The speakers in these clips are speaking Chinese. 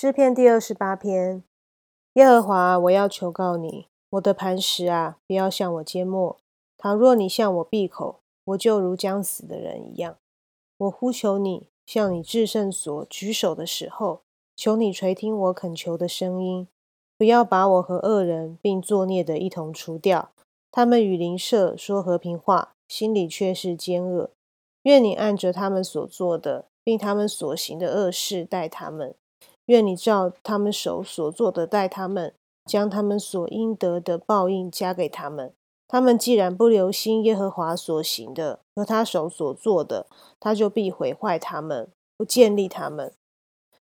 诗篇第二十八篇，耶和华，我要求告你，我的磐石啊，不要向我缄默。倘若你向我闭口，我就如将死的人一样。我呼求你，向你至圣所举手的时候，求你垂听我恳求的声音，不要把我和恶人并作孽的一同除掉。他们与邻舍说和平话，心里却是奸恶。愿你按着他们所做的，并他们所行的恶事待他们。愿你照他们手所做的待他们，将他们所应得的报应加给他们。他们既然不留心耶和华所行的和他手所做的，他就必毁坏他们，不建立他们。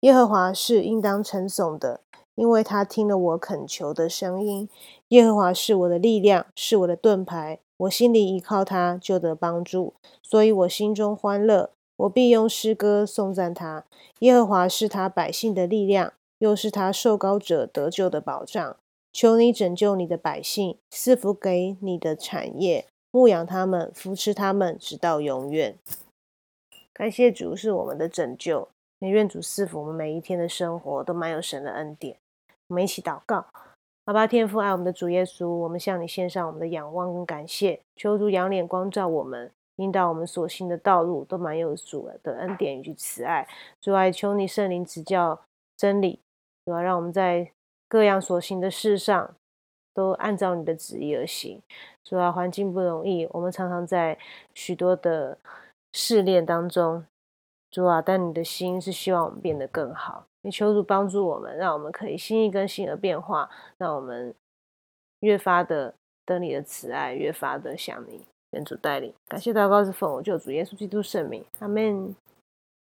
耶和华是应当称颂的，因为他听了我恳求的声音。耶和华是我的力量，是我的盾牌，我心里依靠他，就得帮助，所以我心中欢乐。我必用诗歌颂赞他。耶和华是他百姓的力量，又是他受膏者得救的保障。求你拯救你的百姓，赐福给你的产业，牧养他们，扶持他们，直到永远。感谢主是我们的拯救，愿主赐福我们每一天的生活都满有神的恩典。我们一起祷告：阿爸天父，爱我们的主耶稣，我们向你献上我们的仰望跟感谢，求主仰脸光照我们。引导我们所行的道路都蛮有主的恩典与慈爱，主啊，求你圣灵指教真理，主啊，让我们在各样所行的事上都按照你的旨意而行。主啊，环境不容易，我们常常在许多的试炼当中，主啊，但你的心是希望我们变得更好。你求主帮助我们，让我们可以心意更新而变化，让我们越发的得你的慈爱，越发的想你。愿主带领，感谢祷告是奉我救主耶稣基督圣名，阿门。